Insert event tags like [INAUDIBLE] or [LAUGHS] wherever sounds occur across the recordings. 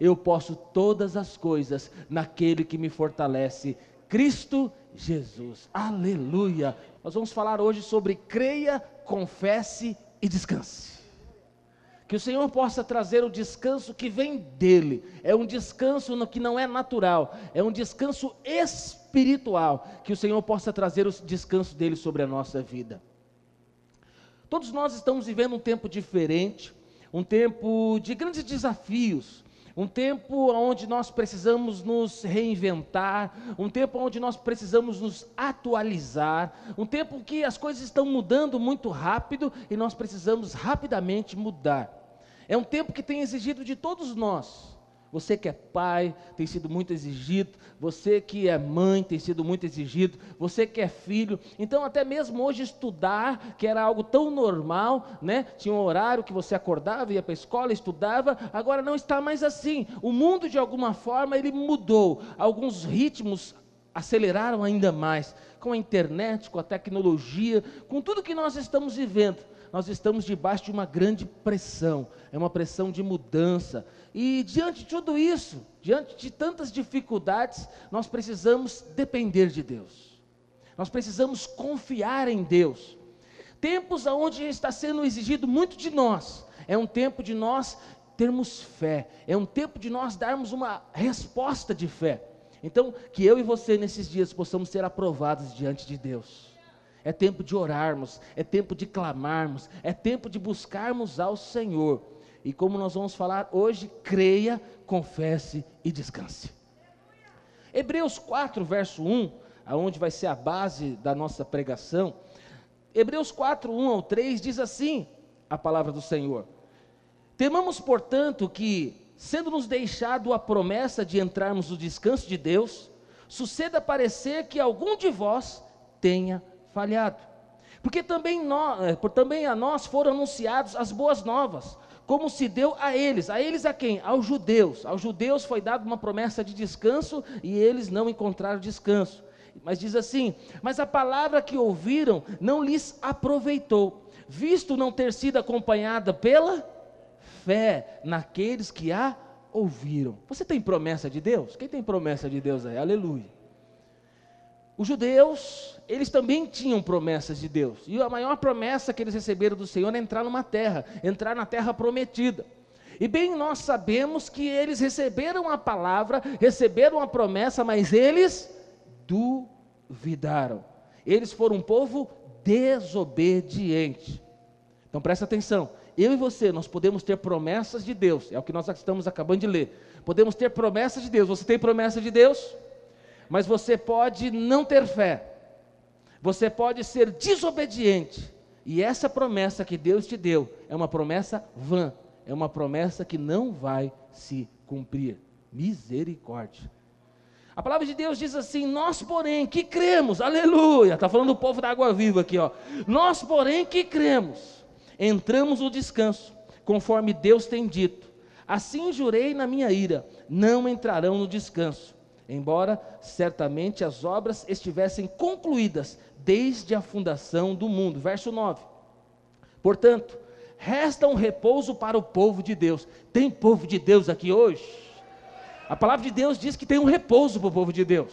eu posso todas as coisas naquele que me fortalece, Cristo Jesus. Aleluia. Nós vamos falar hoje sobre creia, confesse e descanse. Que o Senhor possa trazer o descanso que vem dele. É um descanso que não é natural, é um descanso espiritual. Que o Senhor possa trazer o descanso dele sobre a nossa vida. Todos nós estamos vivendo um tempo diferente, um tempo de grandes desafios, um tempo onde nós precisamos nos reinventar, um tempo onde nós precisamos nos atualizar, um tempo que as coisas estão mudando muito rápido e nós precisamos rapidamente mudar. É um tempo que tem exigido de todos nós você que é pai tem sido muito exigido, você que é mãe tem sido muito exigido, você que é filho. Então, até mesmo hoje, estudar, que era algo tão normal, né? Tinha um horário que você acordava, ia para a escola, estudava, agora não está mais assim. O mundo, de alguma forma, ele mudou. Alguns ritmos aceleraram ainda mais com a internet, com a tecnologia, com tudo que nós estamos vivendo nós estamos debaixo de uma grande pressão, é uma pressão de mudança. E diante de tudo isso, diante de tantas dificuldades, nós precisamos depender de Deus. Nós precisamos confiar em Deus. Tempos onde está sendo exigido muito de nós, é um tempo de nós termos fé, é um tempo de nós darmos uma resposta de fé. Então, que eu e você nesses dias possamos ser aprovados diante de Deus é tempo de orarmos, é tempo de clamarmos, é tempo de buscarmos ao Senhor. E como nós vamos falar hoje, creia, confesse e descanse. Hebreus 4, verso 1, aonde vai ser a base da nossa pregação. Hebreus 4, 1 ao 3 diz assim: a palavra do Senhor. Temamos, portanto, que, sendo nos deixado a promessa de entrarmos no descanso de Deus, suceda parecer que algum de vós tenha falhado. Porque também, nós, eh, também a nós foram anunciados as boas novas, como se deu a eles. A eles a quem? Aos judeus. Aos judeus foi dada uma promessa de descanso e eles não encontraram descanso. Mas diz assim: Mas a palavra que ouviram não lhes aproveitou, visto não ter sido acompanhada pela fé naqueles que a ouviram. Você tem promessa de Deus? Quem tem promessa de Deus aí? Aleluia. Os judeus, eles também tinham promessas de Deus. E a maior promessa que eles receberam do Senhor é entrar numa terra, entrar na terra prometida. E bem nós sabemos que eles receberam a palavra, receberam a promessa, mas eles duvidaram. Eles foram um povo desobediente. Então presta atenção. Eu e você, nós podemos ter promessas de Deus. É o que nós estamos acabando de ler. Podemos ter promessas de Deus. Você tem promessa de Deus? Mas você pode não ter fé, você pode ser desobediente, e essa promessa que Deus te deu é uma promessa vã, é uma promessa que não vai se cumprir. Misericórdia. A palavra de Deus diz assim: Nós, porém, que cremos, aleluia, está falando do povo da água viva aqui, ó. Nós, porém, que cremos, entramos no descanso, conforme Deus tem dito. Assim jurei na minha ira: não entrarão no descanso embora certamente as obras estivessem concluídas desde a fundação do mundo. Verso 9. Portanto, resta um repouso para o povo de Deus. Tem povo de Deus aqui hoje? A palavra de Deus diz que tem um repouso para o povo de Deus.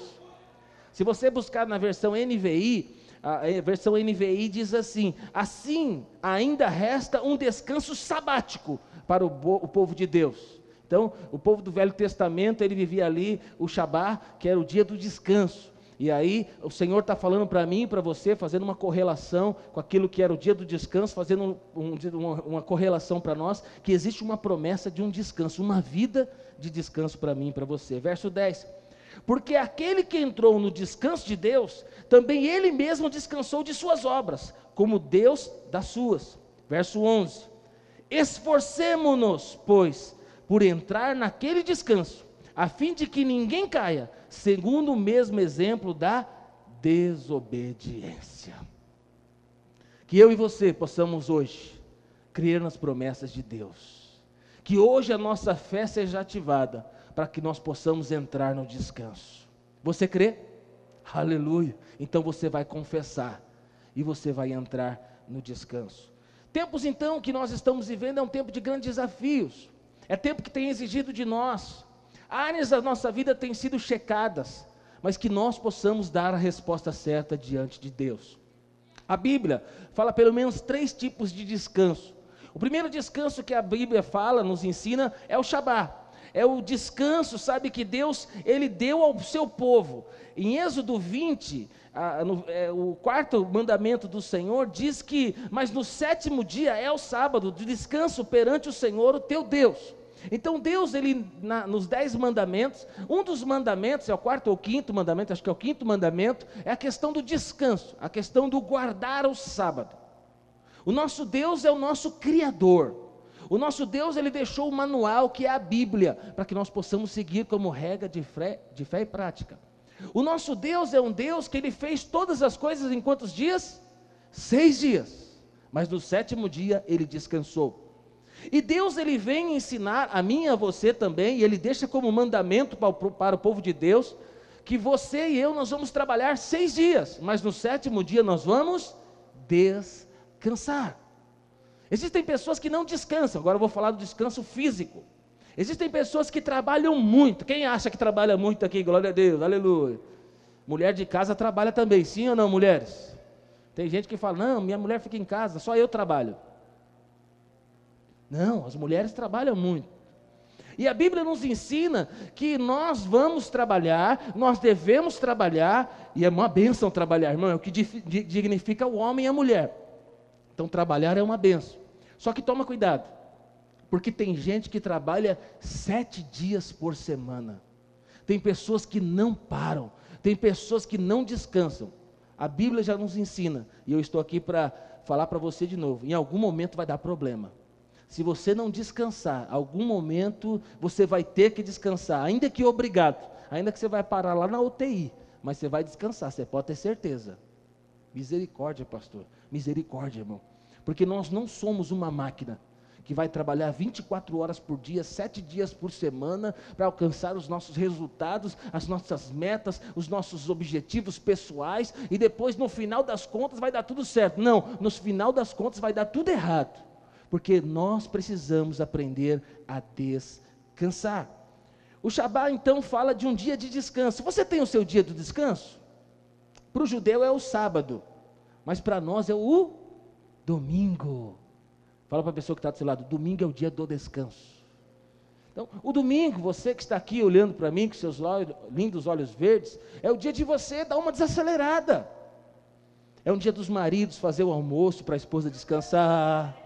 Se você buscar na versão NVI, a versão NVI diz assim: assim ainda resta um descanso sabático para o, o povo de Deus. Então, o povo do Velho Testamento, ele vivia ali o Shabá, que era o dia do descanso. E aí, o Senhor está falando para mim e para você, fazendo uma correlação com aquilo que era o dia do descanso, fazendo um, uma, uma correlação para nós, que existe uma promessa de um descanso, uma vida de descanso para mim e para você. Verso 10. Porque aquele que entrou no descanso de Deus, também ele mesmo descansou de suas obras, como Deus das suas. Verso 11. Esforcemo-nos, pois, por entrar naquele descanso, a fim de que ninguém caia, segundo o mesmo exemplo da desobediência. Que eu e você possamos hoje crer nas promessas de Deus. Que hoje a nossa fé seja ativada para que nós possamos entrar no descanso. Você crê? Aleluia. Então você vai confessar e você vai entrar no descanso. Tempos então que nós estamos vivendo é um tempo de grandes desafios. É tempo que tem exigido de nós. Áreas da nossa vida têm sido checadas, mas que nós possamos dar a resposta certa diante de Deus. A Bíblia fala pelo menos três tipos de descanso. O primeiro descanso que a Bíblia fala, nos ensina, é o Shabat. É o descanso, sabe, que Deus, Ele deu ao seu povo. Em Êxodo 20, a, no, é, o quarto mandamento do Senhor diz que, mas no sétimo dia é o sábado, de descanso perante o Senhor, o teu Deus. Então Deus, ele na, nos dez mandamentos, um dos mandamentos, é o quarto ou quinto mandamento, acho que é o quinto mandamento, é a questão do descanso, a questão do guardar o sábado. O nosso Deus é o nosso Criador. O nosso Deus, ele deixou o manual que é a Bíblia, para que nós possamos seguir como regra de fé, de fé e prática. O nosso Deus é um Deus que ele fez todas as coisas em quantos dias? Seis dias. Mas no sétimo dia ele descansou. E Deus ele vem ensinar a mim e a você também, e ele deixa como mandamento para o, para o povo de Deus, que você e eu nós vamos trabalhar seis dias, mas no sétimo dia nós vamos descansar. Existem pessoas que não descansam, agora eu vou falar do descanso físico. Existem pessoas que trabalham muito. Quem acha que trabalha muito aqui? Glória a Deus, aleluia. Mulher de casa trabalha também, sim ou não, mulheres? Tem gente que fala: não, minha mulher fica em casa, só eu trabalho. Não, as mulheres trabalham muito. E a Bíblia nos ensina que nós vamos trabalhar, nós devemos trabalhar, e é uma bênção trabalhar, irmão, é o que dignifica o homem e a mulher. Então, trabalhar é uma bênção. Só que toma cuidado, porque tem gente que trabalha sete dias por semana, tem pessoas que não param, tem pessoas que não descansam. A Bíblia já nos ensina, e eu estou aqui para falar para você de novo: em algum momento vai dar problema. Se você não descansar, algum momento você vai ter que descansar, ainda que obrigado, ainda que você vai parar lá na UTI, mas você vai descansar, você pode ter certeza. Misericórdia, pastor. Misericórdia, irmão. Porque nós não somos uma máquina que vai trabalhar 24 horas por dia, sete dias por semana, para alcançar os nossos resultados, as nossas metas, os nossos objetivos pessoais, e depois no final das contas vai dar tudo certo. Não, no final das contas vai dar tudo errado porque nós precisamos aprender a descansar. O Shabat então fala de um dia de descanso. Você tem o seu dia do descanso? Para o judeu é o sábado, mas para nós é o domingo. Fala para a pessoa que está do seu lado: domingo é o dia do descanso. Então, o domingo, você que está aqui olhando para mim com seus lindos olhos verdes, é o dia de você dar uma desacelerada. É um dia dos maridos fazer o almoço para a esposa descansar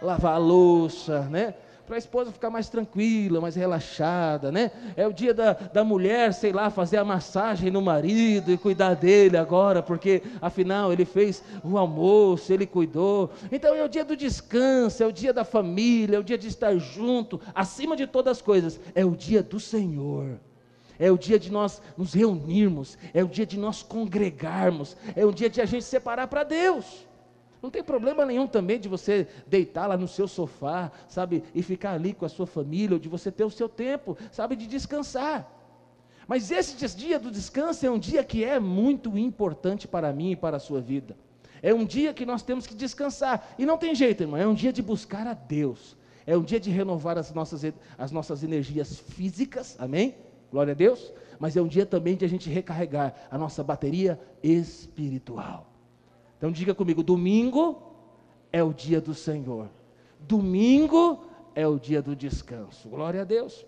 lavar a louça, né? Para a esposa ficar mais tranquila, mais relaxada, né? É o dia da, da mulher, sei lá, fazer a massagem no marido e cuidar dele agora, porque afinal ele fez o almoço, ele cuidou. Então é o dia do descanso, é o dia da família, é o dia de estar junto, acima de todas as coisas, é o dia do Senhor é o dia de nós nos reunirmos, é o dia de nós congregarmos, é o dia de a gente separar para Deus. Não tem problema nenhum também de você deitar lá no seu sofá, sabe, e ficar ali com a sua família, ou de você ter o seu tempo, sabe, de descansar. Mas esse dia do descanso é um dia que é muito importante para mim e para a sua vida. É um dia que nós temos que descansar. E não tem jeito, irmão, é um dia de buscar a Deus. É um dia de renovar as nossas, as nossas energias físicas, amém? Glória a Deus. Mas é um dia também de a gente recarregar a nossa bateria espiritual. Então diga comigo: domingo é o dia do Senhor, domingo é o dia do descanso. Glória a Deus.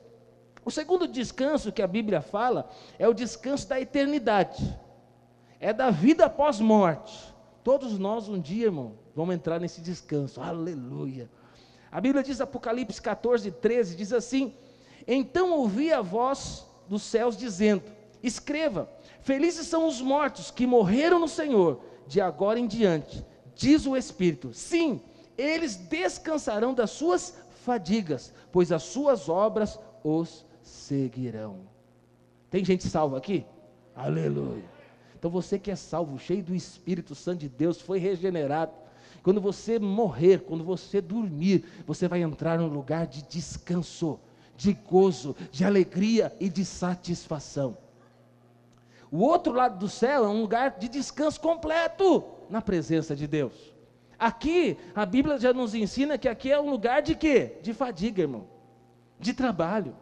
O segundo descanso que a Bíblia fala é o descanso da eternidade, é da vida após morte. Todos nós um dia, irmão, vamos entrar nesse descanso. Aleluia. A Bíblia diz, Apocalipse 14, 13, diz assim: Então ouvi a voz dos céus dizendo: Escreva, felizes são os mortos que morreram no Senhor de agora em diante, diz o Espírito: sim, eles descansarão das suas fadigas, pois as suas obras os seguirão. Tem gente salva aqui? Aleluia. Então você que é salvo, cheio do Espírito Santo de Deus, foi regenerado. Quando você morrer, quando você dormir, você vai entrar num lugar de descanso, de gozo, de alegria e de satisfação. O outro lado do céu é um lugar de descanso completo na presença de Deus. Aqui, a Bíblia já nos ensina que aqui é um lugar de quê? De fadiga, irmão. de trabalho.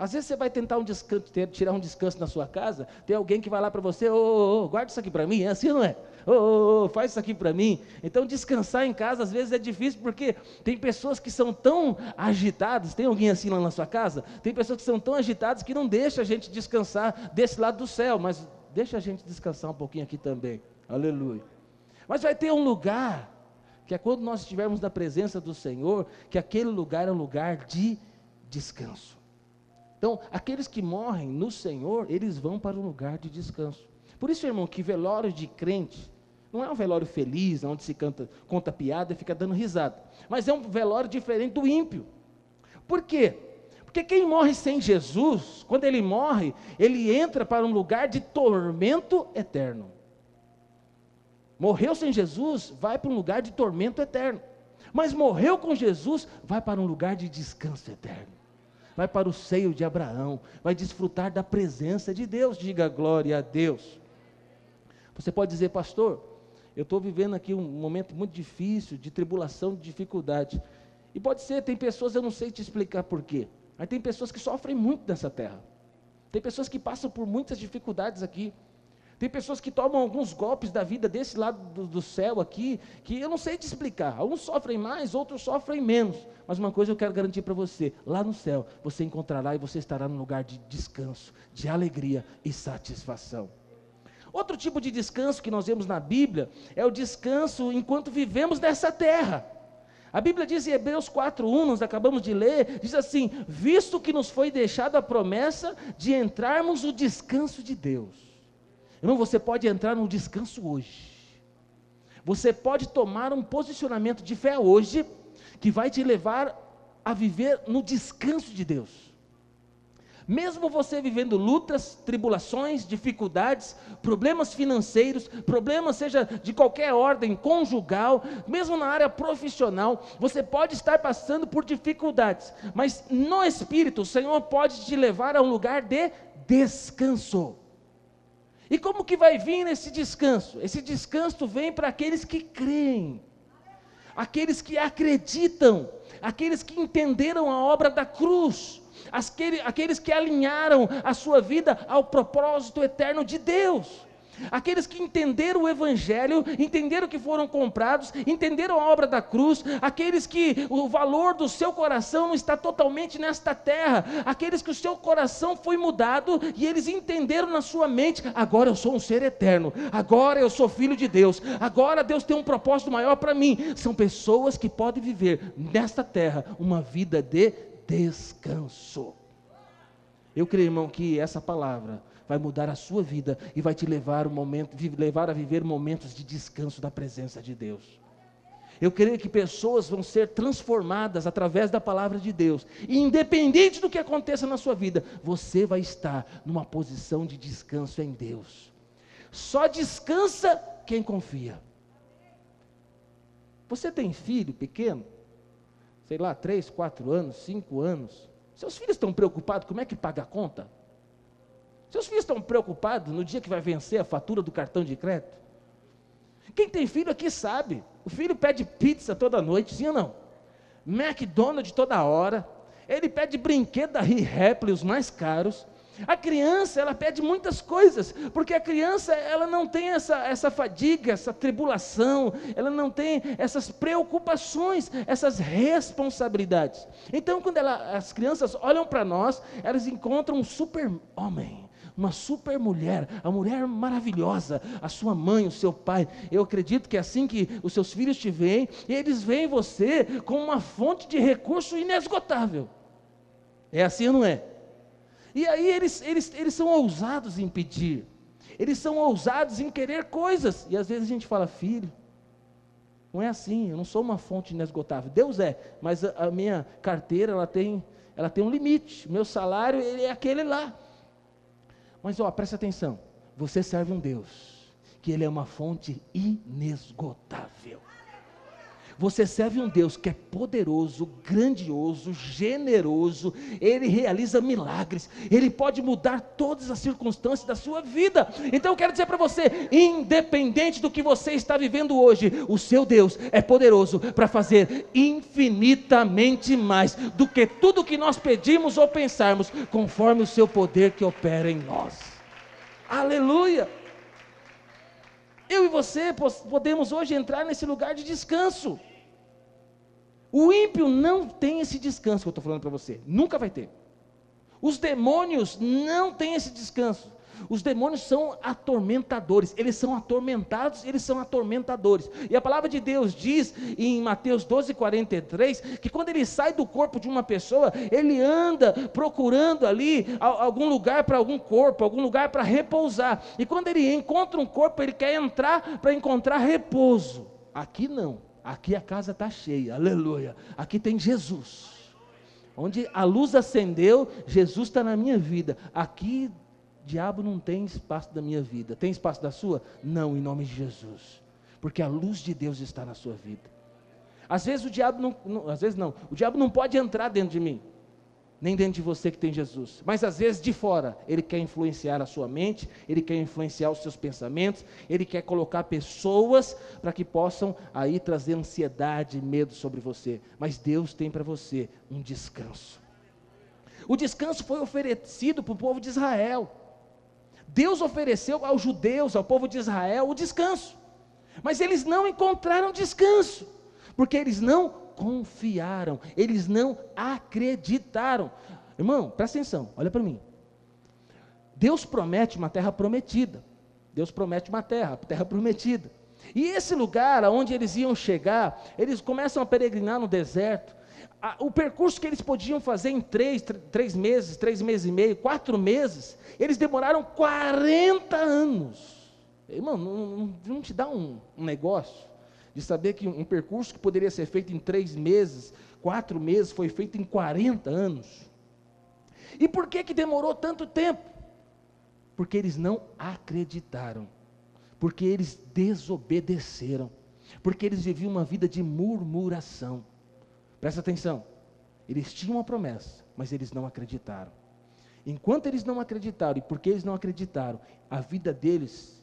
Às vezes você vai tentar um descanso, tirar um descanso na sua casa, tem alguém que vai lá para você, ô, ô, ô, guarda isso aqui para mim, é assim não é? Ô, ô, faz isso aqui para mim. Então descansar em casa às vezes é difícil porque tem pessoas que são tão agitadas, tem alguém assim lá na sua casa? Tem pessoas que são tão agitadas que não deixa a gente descansar desse lado do céu, mas deixa a gente descansar um pouquinho aqui também. Aleluia. Mas vai ter um lugar que é quando nós estivermos na presença do Senhor, que aquele lugar é um lugar de descanso. Então, aqueles que morrem no Senhor, eles vão para um lugar de descanso. Por isso, irmão, que velório de crente não é um velório feliz, onde se canta, conta piada e fica dando risada. Mas é um velório diferente do ímpio. Por quê? Porque quem morre sem Jesus, quando ele morre, ele entra para um lugar de tormento eterno. Morreu sem Jesus, vai para um lugar de tormento eterno. Mas morreu com Jesus, vai para um lugar de descanso eterno vai para o seio de Abraão, vai desfrutar da presença de Deus. Diga glória a Deus. Você pode dizer, pastor, eu estou vivendo aqui um momento muito difícil, de tribulação, de dificuldade. E pode ser, tem pessoas, eu não sei te explicar porquê, mas tem pessoas que sofrem muito nessa terra. Tem pessoas que passam por muitas dificuldades aqui. Tem pessoas que tomam alguns golpes da vida desse lado do, do, céu aqui, que eu não sei te explicar. Alguns sofrem mais, outros sofrem menos. Mas uma coisa eu quero garantir para você: lá no céu, você encontrará e você estará num lugar de descanso, de alegria e satisfação. Outro tipo de descanso que nós vemos na Bíblia é o descanso enquanto vivemos nessa terra. A Bíblia diz em Hebreus 4:1, nós acabamos de ler, diz assim: "Visto que nos foi deixada a promessa de entrarmos no descanso de Deus". Irmão, você pode entrar no descanso hoje. Você pode tomar um posicionamento de fé hoje que vai te levar a viver no descanso de Deus. Mesmo você vivendo lutas, tribulações, dificuldades, problemas financeiros, problemas seja de qualquer ordem, conjugal, mesmo na área profissional, você pode estar passando por dificuldades, mas no espírito o Senhor pode te levar a um lugar de descanso. E como que vai vir esse descanso? Esse descanso vem para aqueles que creem, aqueles que acreditam, aqueles que entenderam a obra da cruz, aqueles que alinharam a sua vida ao propósito eterno de Deus. Aqueles que entenderam o Evangelho, entenderam que foram comprados, entenderam a obra da cruz, aqueles que o valor do seu coração não está totalmente nesta terra, aqueles que o seu coração foi mudado e eles entenderam na sua mente: agora eu sou um ser eterno, agora eu sou filho de Deus, agora Deus tem um propósito maior para mim. São pessoas que podem viver nesta terra uma vida de descanso. Eu creio, irmão, que essa palavra vai mudar a sua vida e vai te levar, um momento, levar a viver momentos de descanso da presença de Deus. Eu creio que pessoas vão ser transformadas através da palavra de Deus. E independente do que aconteça na sua vida, você vai estar numa posição de descanso em Deus. Só descansa quem confia. Você tem filho pequeno? Sei lá, três, quatro anos, cinco anos. Seus filhos estão preocupados como é que paga a conta? Seus filhos estão preocupados no dia que vai vencer a fatura do cartão de crédito? Quem tem filho aqui sabe. O filho pede pizza toda noite, sim ou não? McDonald's toda hora. Ele pede brinquedo da Ripley, os mais caros. A criança, ela pede muitas coisas, porque a criança, ela não tem essa, essa fadiga, essa tribulação, ela não tem essas preocupações, essas responsabilidades. Então, quando ela, as crianças olham para nós, elas encontram um super-homem, uma super mulher, a mulher maravilhosa, a sua mãe, o seu pai. Eu acredito que é assim que os seus filhos te veem, eles veem você como uma fonte de recurso inesgotável. É assim ou não é? E aí eles, eles, eles são ousados em pedir, eles são ousados em querer coisas, e às vezes a gente fala, filho, não é assim, eu não sou uma fonte inesgotável. Deus é, mas a, a minha carteira ela tem, ela tem um limite. Meu salário ele é aquele lá. Mas ó, presta atenção. Você serve um Deus que ele é uma fonte inesgotável. Você serve um Deus que é poderoso, grandioso, generoso, ele realiza milagres, ele pode mudar todas as circunstâncias da sua vida. Então eu quero dizer para você, independente do que você está vivendo hoje, o seu Deus é poderoso para fazer infinitamente mais do que tudo que nós pedimos ou pensarmos, conforme o seu poder que opera em nós. Aleluia! Eu e você podemos hoje entrar nesse lugar de descanso. O ímpio não tem esse descanso que eu estou falando para você, nunca vai ter. Os demônios não têm esse descanso. Os demônios são atormentadores, eles são atormentados, eles são atormentadores. E a palavra de Deus diz em Mateus 12, 43, que quando ele sai do corpo de uma pessoa, ele anda procurando ali algum lugar para algum corpo, algum lugar para repousar. E quando ele encontra um corpo, ele quer entrar para encontrar repouso. Aqui não. Aqui a casa está cheia, aleluia. Aqui tem Jesus. Onde a luz acendeu, Jesus está na minha vida. Aqui, diabo não tem espaço da minha vida. Tem espaço da sua? Não, em nome de Jesus. Porque a luz de Deus está na sua vida. Às vezes o diabo não, não às vezes não, o diabo não pode entrar dentro de mim nem dentro de você que tem Jesus, mas às vezes de fora, ele quer influenciar a sua mente, ele quer influenciar os seus pensamentos, ele quer colocar pessoas para que possam aí trazer ansiedade e medo sobre você, mas Deus tem para você um descanso. O descanso foi oferecido para o povo de Israel. Deus ofereceu aos judeus, ao povo de Israel, o descanso. Mas eles não encontraram descanso, porque eles não confiaram, eles não acreditaram. Irmão, presta atenção, olha para mim. Deus promete uma terra prometida. Deus promete uma terra, terra prometida. E esse lugar aonde eles iam chegar, eles começam a peregrinar no deserto. O percurso que eles podiam fazer em três, três meses, três meses e meio, quatro meses, eles demoraram 40 anos. Irmão, não, não, não te dá um, um negócio? de saber que um percurso que poderia ser feito em três meses, quatro meses, foi feito em 40 anos. E por que, que demorou tanto tempo? Porque eles não acreditaram, porque eles desobedeceram, porque eles viviam uma vida de murmuração. Presta atenção, eles tinham uma promessa, mas eles não acreditaram. Enquanto eles não acreditaram, e porque eles não acreditaram, a vida deles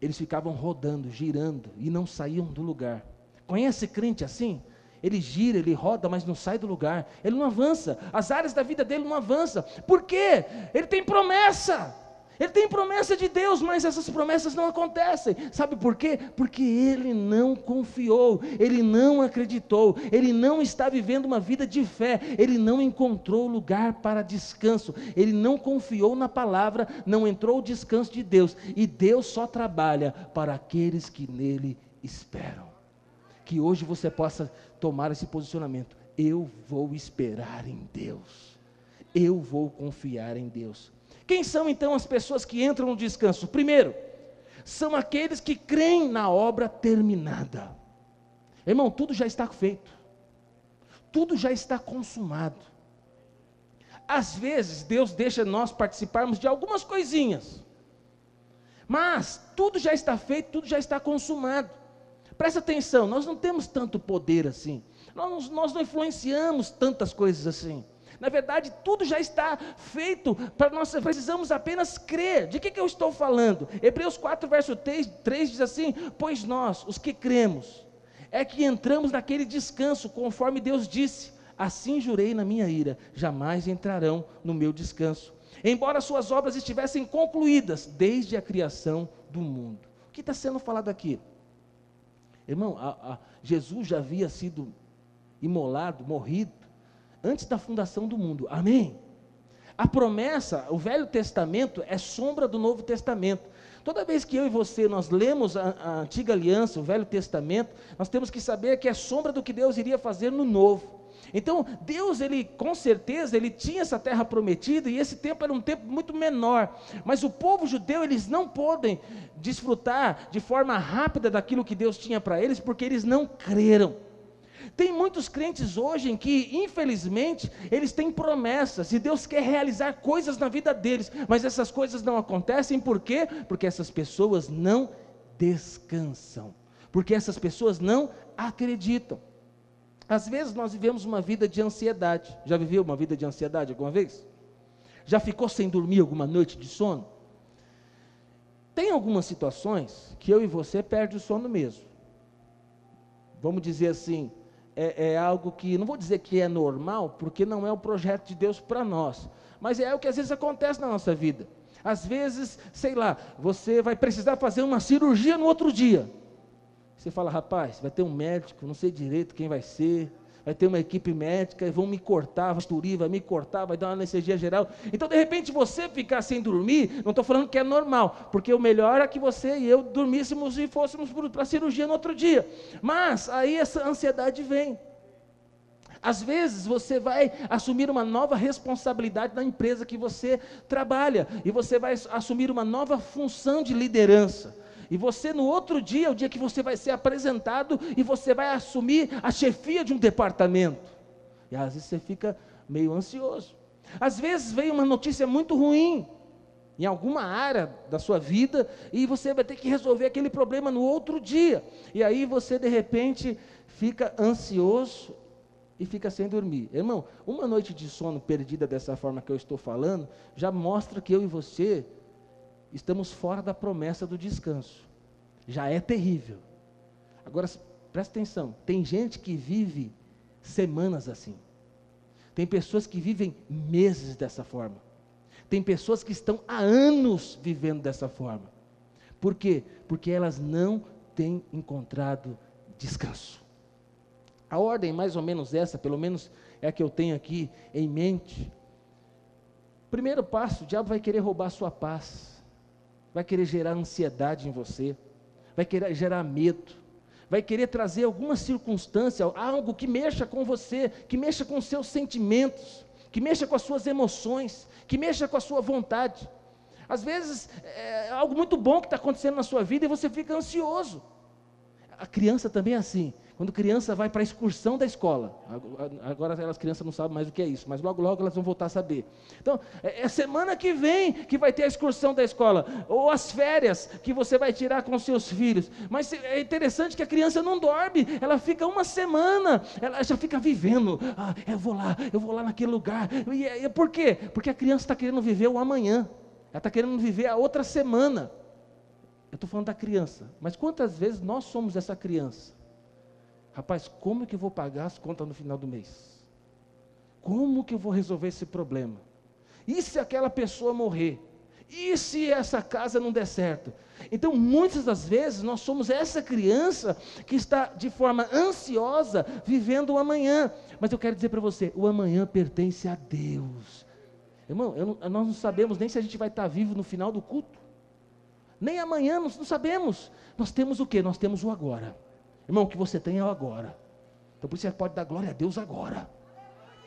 eles ficavam rodando, girando e não saíam do lugar. Conhece crente assim? Ele gira, ele roda, mas não sai do lugar. Ele não avança. As áreas da vida dele não avançam. Por quê? Ele tem promessa. Ele tem promessa de Deus, mas essas promessas não acontecem. Sabe por quê? Porque ele não confiou, ele não acreditou, ele não está vivendo uma vida de fé, ele não encontrou lugar para descanso, ele não confiou na palavra, não entrou o descanso de Deus. E Deus só trabalha para aqueles que nele esperam. Que hoje você possa tomar esse posicionamento. Eu vou esperar em Deus. Eu vou confiar em Deus. Quem são então as pessoas que entram no descanso? Primeiro, são aqueles que creem na obra terminada. Irmão, tudo já está feito, tudo já está consumado. Às vezes, Deus deixa nós participarmos de algumas coisinhas, mas tudo já está feito, tudo já está consumado. Presta atenção, nós não temos tanto poder assim, nós, nós não influenciamos tantas coisas assim. Na verdade, tudo já está feito para nós precisamos apenas crer. De que, que eu estou falando? Hebreus 4, verso 3, 3 diz assim: Pois nós, os que cremos, é que entramos naquele descanso, conforme Deus disse: Assim jurei na minha ira, jamais entrarão no meu descanso. Embora suas obras estivessem concluídas desde a criação do mundo. O que está sendo falado aqui? Irmão, a, a, Jesus já havia sido imolado, morrido, antes da fundação do mundo. Amém? A promessa, o Velho Testamento é sombra do Novo Testamento. Toda vez que eu e você nós lemos a, a, antiga aliança, o Velho Testamento, nós temos que saber que é sombra do que Deus iria fazer no Novo. Então, Deus, ele com certeza, ele tinha essa terra prometida e esse tempo era um tempo muito menor. Mas o povo judeu, eles não podem desfrutar de forma rápida daquilo que Deus tinha para eles, porque eles não creram. Tem muitos crentes hoje em que, infelizmente, eles têm promessas e Deus quer realizar coisas na vida deles, mas essas coisas não acontecem por quê? Porque essas pessoas não descansam. porque essas pessoas não acreditam. Às vezes nós vivemos uma vida de ansiedade. Já viveu uma vida de ansiedade alguma vez? Já ficou sem dormir alguma noite de sono? Tem algumas situações que eu e você perde o sono mesmo. Vamos dizer assim, é, é, algo que, não vou dizer que é normal, porque não é o projeto de Deus para nós, mas é o que às vezes acontece na nossa vida. Às vezes, sei lá, você vai precisar fazer uma cirurgia no outro dia. Você fala, rapaz, vai ter um médico, não sei direito quem vai ser, vai ter uma equipe médica, e vão me cortar, vai vai me cortar, vai dar uma anestesia geral. Então, de repente, você ficar sem dormir, não estou falando que é normal, porque o melhor é que você e eu dormíssemos e fôssemos para a cirurgia no outro dia. Mas aí essa ansiedade vem. Às vezes você vai assumir uma nova responsabilidade na empresa que você trabalha, e você vai assumir uma nova função de liderança. E você, no outro dia, é o dia que você vai ser apresentado e você vai assumir a chefia de um departamento. E às vezes você fica meio ansioso. Às vezes vem uma notícia muito ruim em alguma área da sua vida e você vai ter que resolver aquele problema no outro dia. E aí você, de repente, fica ansioso e fica sem dormir. Irmão, uma noite de sono perdida dessa forma que eu estou falando, já mostra que eu e você estamos fora da promessa do descanso. Já é terrível. Agora, presta atenção: tem gente que vive semanas assim. Tem pessoas que vivem meses dessa forma. Tem pessoas que estão há anos vivendo dessa forma. Por quê? Porque elas não têm encontrado descanso. A ordem mais ou menos essa, pelo menos é a que eu tenho aqui em mente. Primeiro passo, o diabo vai querer roubar a sua paz vai querer gerar ansiedade em você, vai querer gerar medo, vai querer trazer alguma circunstância, algo que mexa com você, que mexa com seus sentimentos, que mexa com as suas emoções, que mexa com a sua vontade. Às vezes é algo muito bom que está acontecendo na sua vida e você fica ansioso. A criança também é assim. Quando criança vai para a excursão da escola, agora elas crianças não sabem mais o que é isso, mas logo logo elas vão voltar a saber. Então, é, é semana que vem que vai ter a excursão da escola, ou as férias que você vai tirar com seus filhos. Mas é interessante que a criança não dorme, ela fica uma semana, ela já fica vivendo. Ah, eu vou lá, eu vou lá naquele lugar. E, e por quê? Porque a criança está querendo viver o amanhã, ela está querendo viver a outra semana. Eu estou falando da criança, mas quantas vezes nós somos essa criança? Rapaz, como que eu vou pagar as contas no final do mês? Como que eu vou resolver esse problema? E se aquela pessoa morrer? E se essa casa não der certo? Então, muitas das vezes, nós somos essa criança que está de forma ansiosa vivendo o amanhã. Mas eu quero dizer para você: o amanhã pertence a Deus. Irmão, não, nós não sabemos nem se a gente vai estar vivo no final do culto. Nem amanhã, nós não sabemos. Nós temos o que? Nós temos o agora. Irmão, o que você tem é o agora. Então por isso você pode dar glória a Deus agora.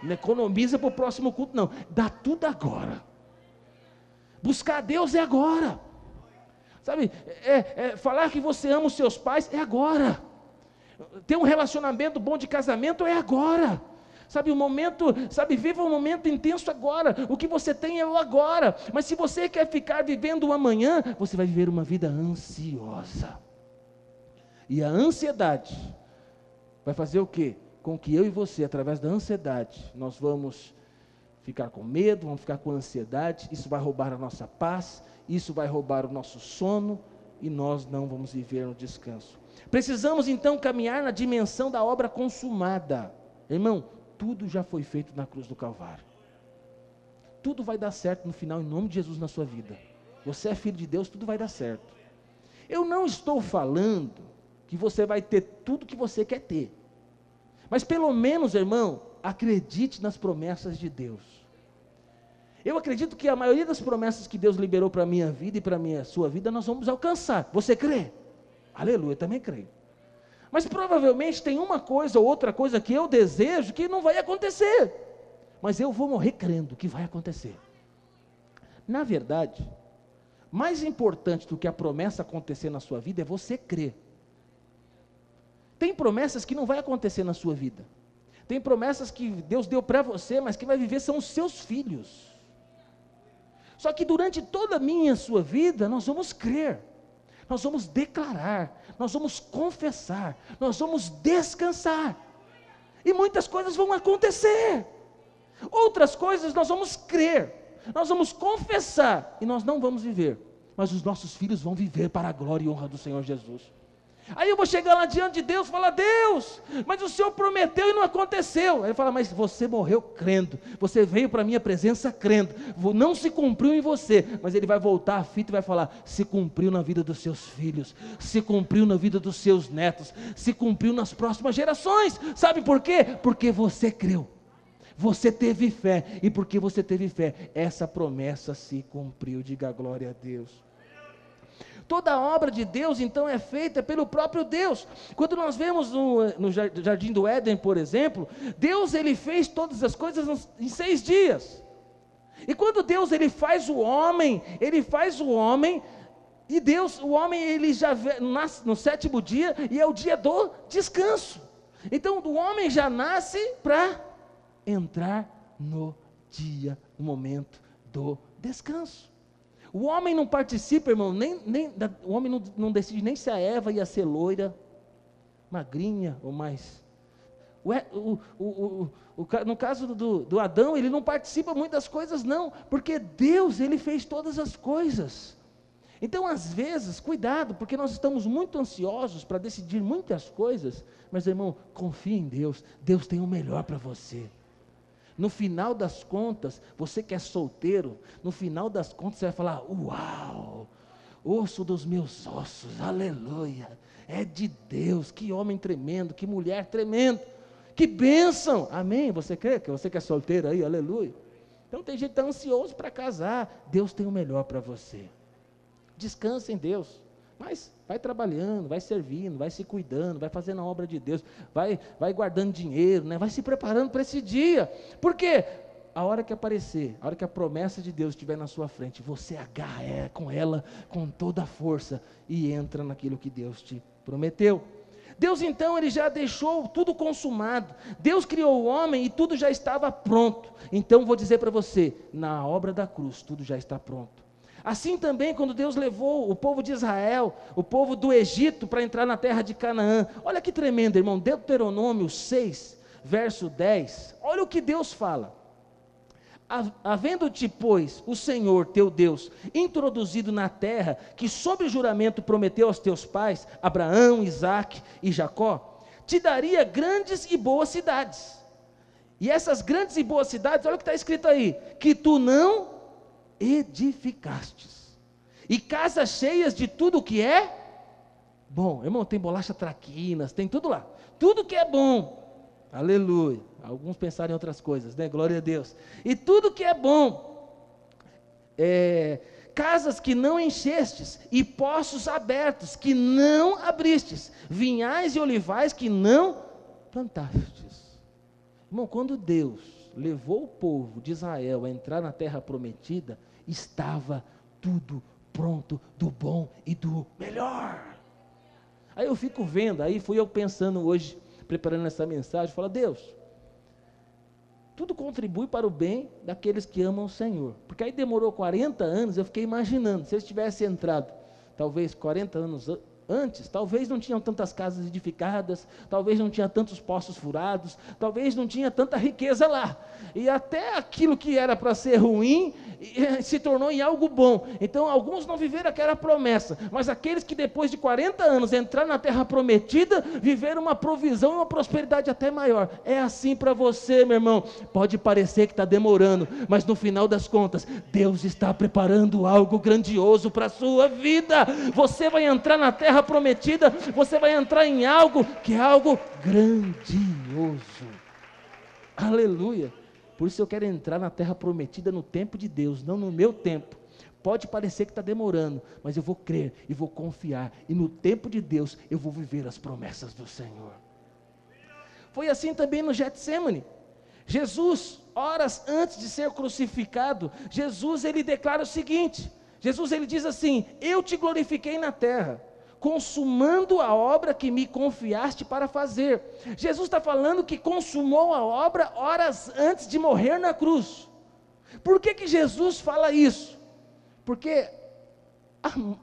Não economiza para o próximo culto, não. Dá tudo agora. Buscar a Deus é agora. Sabe, é, é, falar que você ama os seus pais é agora. Ter um relacionamento bom de casamento é agora. Sabe, o momento, sabe, viva um momento intenso agora. O que você tem é o agora. Mas se você quer ficar vivendo o amanhã, você vai viver uma vida ansiosa. E a ansiedade vai fazer o quê? Com que eu e você, através da ansiedade, nós vamos ficar com medo, vamos ficar com ansiedade, isso vai roubar a nossa paz, isso vai roubar o nosso sono e nós não vamos viver no descanso. Precisamos então caminhar na dimensão da obra consumada. Irmão, tudo já foi feito na cruz do Calvário. Tudo vai dar certo no final, em nome de Jesus, na sua vida. Você é filho de Deus, tudo vai dar certo. Eu não estou falando que você vai ter tudo que você quer ter. Mas pelo menos, irmão, acredite nas promessas de Deus. Eu acredito que a maioria das promessas que Deus liberou para a minha vida e para a sua vida, nós vamos alcançar. Você crê? Aleluia, também creio. Mas provavelmente tem uma coisa ou outra coisa que eu desejo que não vai acontecer. Mas eu vou morrer crendo que vai acontecer. Na verdade, mais importante do que a promessa acontecer na sua vida é você crer. Tem promessas que não vai acontecer na sua vida. Tem promessas que Deus deu para você, mas que vai viver são os seus filhos. Só que durante toda a minha sua vida, nós vamos crer. nós vamos declarar, nós vamos confessar, nós vamos descansar. E muitas coisas vão acontecer. Outras coisas nós vamos crer, nós vamos confessar e nós não vamos viver, mas os nossos filhos vão viver para a glória e honra do Senhor Jesus. Aí eu vou chegar lá diante de Deus e falar: Deus, mas o Senhor prometeu e não aconteceu. Aí ele fala: Mas você morreu crendo, você veio para a minha presença crendo, não se cumpriu em você, mas ele vai voltar a fita e vai falar: Se cumpriu na vida dos seus filhos, se cumpriu na vida dos seus netos, se cumpriu nas próximas gerações. Sabe por quê? Porque você creu. Você teve fé, e porque você teve fé, essa promessa se cumpriu. Diga glória a Deus. Toda obra de Deus, então, é feita pelo próprio Deus. Quando nós vemos no, no Jardim do Éden, por exemplo, Deus ele fez todas as coisas em seis dias. E quando Deus ele faz o homem, ele faz o homem e Deus, o homem ele já nasce no sétimo dia e é o dia do descanso. Então o homem já nasce para entrar no dia, no momento do descanso. O homem não participa, irmão, nem, nem o homem não, não decide nem se a Eva ia ser loira, magrinha ou mais. O, o, o, no caso do, do Adão, ele não participa muito das coisas, não, porque Deus, ele fez todas as coisas. Então, às vezes, cuidado, porque nós estamos muito ansiosos para decidir muitas coisas, mas, irmão, confie em Deus, Deus tem o melhor para você. No final das contas, você que é solteiro, no final das contas você vai falar: Uau, osso dos meus ossos, aleluia, é de Deus, que homem tremendo, que mulher tremendo, que bênção, amém? Você crê que você que é solteiro aí, aleluia? Então tem gente que está ansioso para casar, Deus tem o melhor para você, descansa em Deus. Mas vai trabalhando, vai servindo, vai se cuidando, vai fazendo a obra de Deus, vai, vai guardando dinheiro, né? vai se preparando para esse dia. Por quê? A hora que aparecer, a hora que a promessa de Deus estiver na sua frente, você agarra com ela com toda a força e entra naquilo que Deus te prometeu. Deus então ele já deixou tudo consumado. Deus criou o homem e tudo já estava pronto. Então vou dizer para você, na obra da cruz tudo já está pronto. Assim também, quando Deus levou o povo de Israel, o povo do Egito, para entrar na terra de Canaã. Olha que tremendo, irmão. Deuteronômio 6, verso 10. Olha o que Deus fala. Havendo-te, pois, o Senhor teu Deus introduzido na terra que, sob juramento, prometeu aos teus pais, Abraão, Isaque e Jacó, te daria grandes e boas cidades. E essas grandes e boas cidades, olha o que está escrito aí: que tu não edificastes. E casas cheias de tudo que é bom. Irmão, tem bolacha traquinas, tem tudo lá. Tudo que é bom. Aleluia. Alguns pensaram em outras coisas, né? Glória a Deus. E tudo que é bom. É, casas que não enchestes, e poços abertos que não abristes, vinhais e olivais que não plantastes. Irmão, quando Deus levou o povo de Israel a entrar na terra prometida, estava tudo pronto do bom e do melhor. Aí eu fico vendo, aí fui eu pensando hoje, preparando essa mensagem, fala, Deus, tudo contribui para o bem daqueles que amam o Senhor. Porque aí demorou 40 anos, eu fiquei imaginando, se eles tivessem entrado, talvez 40 anos Antes, talvez não tinham tantas casas edificadas, talvez não tinha tantos poços furados, talvez não tinha tanta riqueza lá. E até aquilo que era para ser ruim se tornou em algo bom. Então, alguns não viveram aquela promessa, mas aqueles que depois de 40 anos entraram na terra prometida, viveram uma provisão e uma prosperidade até maior. É assim para você, meu irmão. Pode parecer que está demorando, mas no final das contas, Deus está preparando algo grandioso para a sua vida. Você vai entrar na terra prometida, você vai entrar em algo que é algo grandioso. Aleluia. Por isso eu quero entrar na terra prometida no tempo de Deus, não no meu tempo. Pode parecer que está demorando, mas eu vou crer e vou confiar, e no tempo de Deus eu vou viver as promessas do Senhor. Foi assim também no Getsemane. Jesus, horas antes de ser crucificado, Jesus ele declara o seguinte: Jesus ele diz assim: Eu te glorifiquei na terra consumando a obra que me confiaste para fazer. Jesus está falando que consumou a obra horas antes de morrer na cruz. Por que, que Jesus fala isso? Porque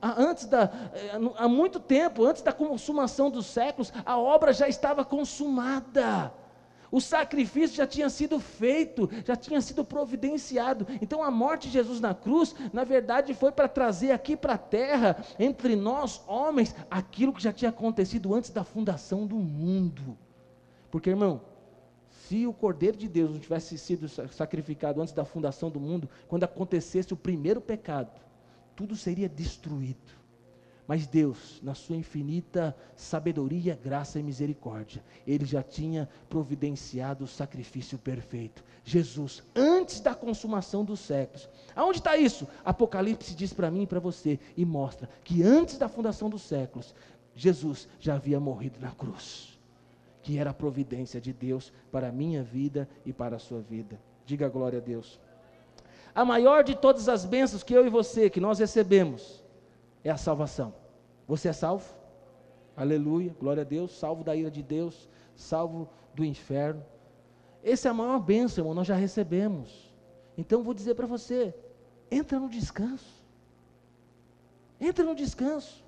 antes da, eh, há muito tempo, antes da consumação dos séculos, a obra já estava consumada. O sacrifício já tinha sido feito, já tinha sido providenciado. Então a morte de Jesus na cruz, na verdade, foi para trazer aqui para a terra, entre nós, homens, aquilo que já tinha acontecido antes da fundação do mundo. Porque, irmão, se o Cordeiro de Deus não tivesse sido sacrificado antes da fundação do mundo, quando acontecesse o primeiro pecado, tudo seria destruído. Mas Deus, na sua infinita sabedoria, graça e misericórdia, Ele já tinha providenciado o sacrifício perfeito. Jesus, antes da consumação dos séculos. Aonde está isso? Apocalipse diz para mim e para você, e mostra que antes da fundação dos séculos, Jesus já havia morrido na cruz. Que era a providência de Deus para a minha vida e para a sua vida. Diga glória a Deus. A maior de todas as bênçãos que eu e você, que nós recebemos, é a salvação. Você é salvo? Aleluia, glória a Deus, salvo da ira de Deus, salvo do inferno. Essa é a maior bênção, irmão, nós já recebemos. Então vou dizer para você: entra no descanso. Entra no descanso.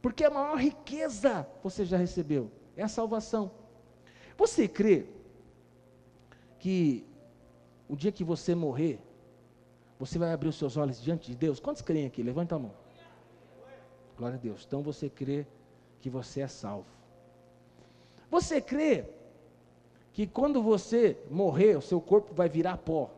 Porque a maior riqueza você já recebeu é a salvação. Você crê que o dia que você morrer, você vai abrir os seus olhos diante de Deus? Quantos creem aqui? Levanta a mão. Glória a Deus. Então você crê que você é salvo. Você crê que quando você morrer, o seu corpo vai virar pó.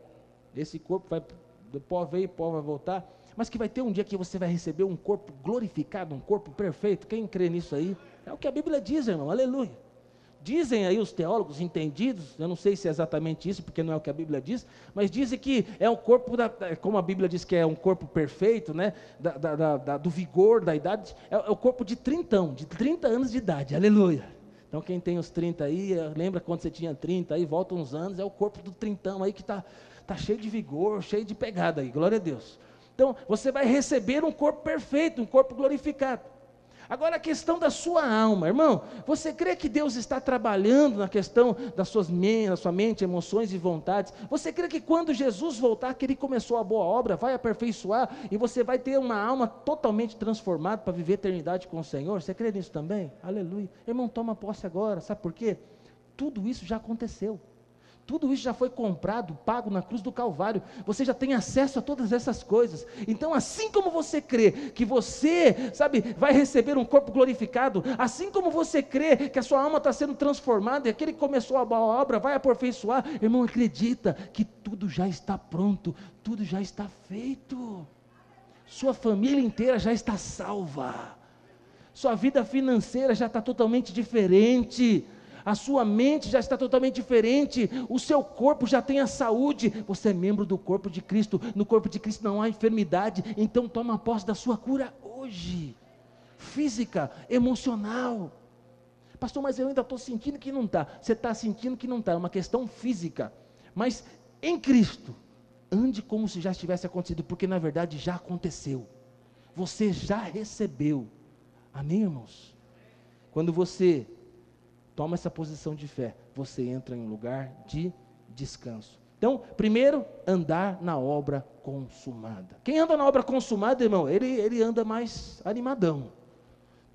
Esse corpo vai, do pó veio, pó vai voltar. Mas que vai ter um dia que você vai receber um corpo glorificado, um corpo perfeito. Quem crê nisso aí? É o que a Bíblia diz, irmão. Aleluia. Dizem aí os teólogos entendidos, eu não sei se é exatamente isso, porque não é o que a Bíblia diz, mas dizem que é o corpo, da, como a Bíblia diz que é um corpo perfeito, né, da, da, da, do vigor, da idade, é, é o corpo de trintão, de 30 anos de idade, aleluia. Então quem tem os 30 aí, eh, lembra quando você tinha 30 aí, volta uns anos, é o corpo do trintão aí que está tá cheio de vigor, cheio de pegada aí, glória a Deus. Então você vai receber um corpo perfeito, um corpo glorificado. Agora a questão da sua alma, irmão, você crê que Deus está trabalhando na questão das suas da sua mente, emoções e vontades? Você crê que quando Jesus voltar, que Ele começou a boa obra, vai aperfeiçoar e você vai ter uma alma totalmente transformada para viver eternidade com o Senhor? Você crê nisso também? Aleluia. Irmão, toma posse agora, sabe por quê? Tudo isso já aconteceu. Tudo isso já foi comprado, pago na cruz do Calvário. Você já tem acesso a todas essas coisas. Então, assim como você crê que você, sabe, vai receber um corpo glorificado, assim como você crê que a sua alma está sendo transformada e aquele que começou a obra vai aperfeiçoar, irmão, acredita que tudo já está pronto, tudo já está feito. Sua família inteira já está salva. Sua vida financeira já está totalmente diferente a sua mente já está totalmente diferente, o seu corpo já tem a saúde, você é membro do corpo de Cristo, no corpo de Cristo não há enfermidade, então toma posse da sua cura hoje, física, emocional. Pastor, mas eu ainda estou sentindo que não está. Você está sentindo que não está, é uma questão física. Mas em Cristo, ande como se já tivesse acontecido, porque na verdade já aconteceu. Você já recebeu. Amém, irmãos? Quando você toma essa posição de fé, você entra em um lugar de descanso. Então, primeiro, andar na obra consumada. Quem anda na obra consumada, irmão, ele, ele anda mais animadão.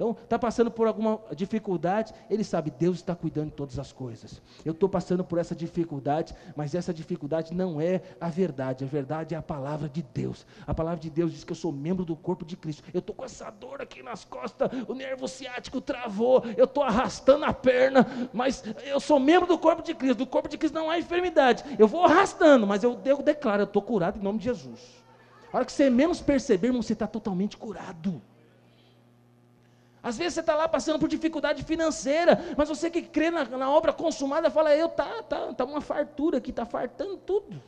Então, está passando por alguma dificuldade, ele sabe, Deus está cuidando de todas as coisas. Eu estou passando por essa dificuldade, mas essa dificuldade não é a verdade, a verdade é a palavra de Deus. A palavra de Deus diz que eu sou membro do corpo de Cristo. Eu estou com essa dor aqui nas costas, o nervo ciático travou, eu estou arrastando a perna, mas eu sou membro do corpo de Cristo. Do corpo de Cristo não há enfermidade. Eu vou arrastando, mas eu, eu declaro, eu estou curado em nome de Jesus. A hora que você menos perceber, irmão, você está totalmente curado. Às vezes você está lá passando por dificuldade financeira, mas você que crê na, na obra consumada fala, eu tá, tá, tá uma fartura aqui, está fartando tudo.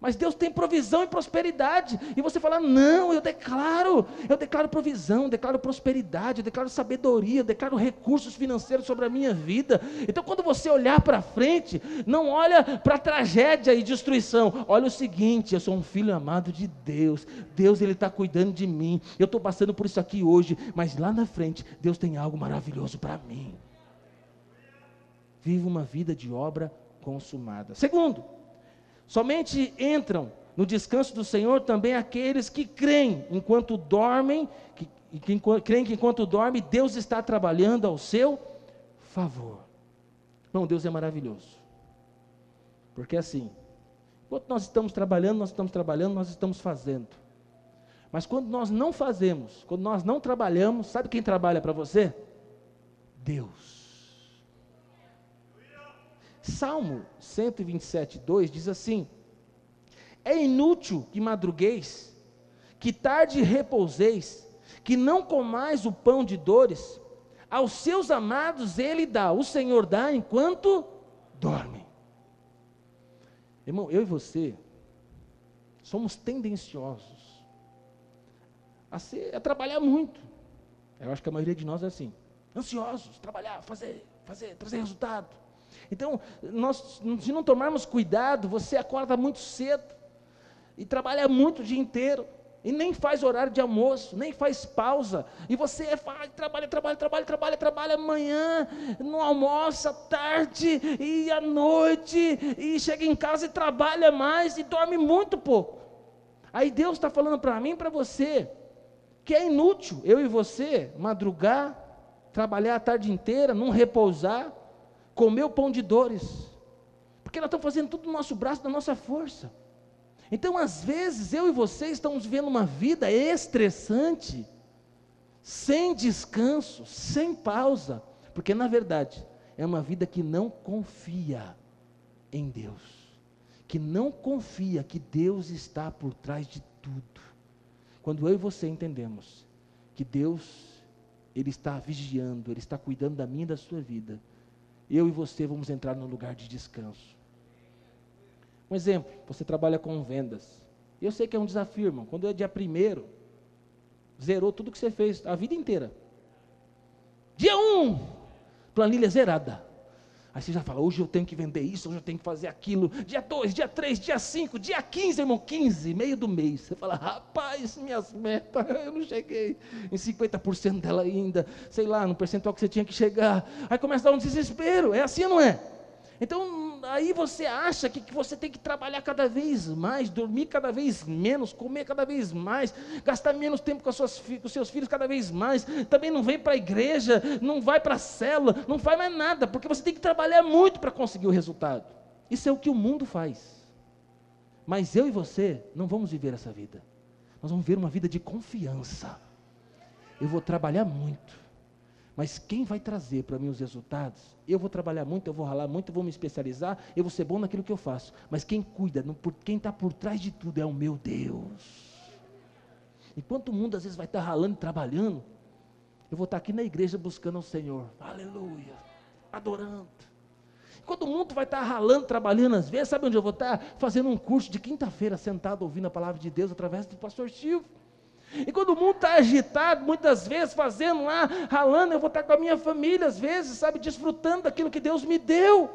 Mas Deus tem provisão e prosperidade. E você fala: "Não, eu declaro, eu declaro provisão, eu declaro prosperidade, eu declaro sabedoria, eu declaro recursos financeiros sobre a minha vida". Então, quando você olhar para frente, não olha para tragédia e destruição. Olha o seguinte: eu sou um filho amado de Deus. Deus ele está cuidando de mim. Eu estou passando por isso aqui hoje, mas lá na frente Deus tem algo maravilhoso para mim. Viva uma vida de obra consumada. Segundo, Somente entram no descanso do Senhor também aqueles que creem enquanto dormem, que, que creem que enquanto dorme, Deus está trabalhando ao seu favor. Não, Deus é maravilhoso. Porque assim, enquanto nós estamos trabalhando, nós estamos trabalhando, nós estamos fazendo. Mas quando nós não fazemos, quando nós não trabalhamos, sabe quem trabalha para você? Deus. Salmo 127, 2 diz assim: É inútil que madrugueis, que tarde repouseis, que não comais o pão de dores, aos seus amados ele dá, o Senhor dá enquanto dorme. Irmão, eu e você somos tendenciosos a, ser, a trabalhar muito. Eu acho que a maioria de nós é assim, ansiosos, trabalhar, fazer, fazer, trazer resultado. Então, nós, se não tomarmos cuidado, você acorda muito cedo e trabalha muito o dia inteiro. E nem faz horário de almoço, nem faz pausa. E você trabalha, trabalha, trabalha, trabalha, trabalha amanhã, não almoça tarde e à noite, e chega em casa e trabalha mais e dorme muito pouco. Aí Deus está falando para mim e para você que é inútil eu e você madrugar, trabalhar a tarde inteira, não repousar, comer o pão de dores, porque nós estamos fazendo tudo no nosso braço, na nossa força. Então, às vezes, eu e você estamos vivendo uma vida estressante, sem descanso, sem pausa, porque na verdade é uma vida que não confia em Deus, que não confia que Deus está por trás de tudo. Quando eu e você entendemos que Deus, Ele está vigiando, Ele está cuidando da minha e da sua vida, eu e você vamos entrar num lugar de descanso. Um exemplo, você trabalha com vendas. Eu sei que é um desafio, irmão. Quando é dia primeiro, zerou tudo que você fez a vida inteira. Dia um, planilha zerada. Aí você já fala, hoje eu tenho que vender isso, hoje eu tenho que fazer aquilo. Dia 2, dia 3, dia 5, dia 15, irmão, 15, meio do mês. Você fala, rapaz, minhas metas, [LAUGHS] eu não cheguei em 50% dela ainda. Sei lá, no percentual que você tinha que chegar. Aí começa a dar um desespero. É assim não é? Então, aí você acha que, que você tem que trabalhar cada vez mais, dormir cada vez menos, comer cada vez mais, gastar menos tempo com, suas, com seus filhos cada vez mais, também não vem para a igreja, não vai para a célula, não faz mais nada, porque você tem que trabalhar muito para conseguir o resultado. Isso é o que o mundo faz. Mas eu e você não vamos viver essa vida. Nós vamos viver uma vida de confiança. Eu vou trabalhar muito mas quem vai trazer para mim os resultados? Eu vou trabalhar muito, eu vou ralar muito, eu vou me especializar, eu vou ser bom naquilo que eu faço. Mas quem cuida, quem está por trás de tudo é o meu Deus. Enquanto o mundo às vezes vai estar tá ralando e trabalhando, eu vou estar tá aqui na igreja buscando o Senhor. Aleluia. Adorando. Enquanto o mundo vai estar tá ralando, trabalhando às vezes, sabe onde eu vou estar? Fazendo um curso de quinta-feira, sentado ouvindo a palavra de Deus através do pastor Silvio. E quando o mundo está agitado, muitas vezes fazendo lá, ralando, eu vou estar com a minha família, às vezes, sabe, desfrutando daquilo que Deus me deu.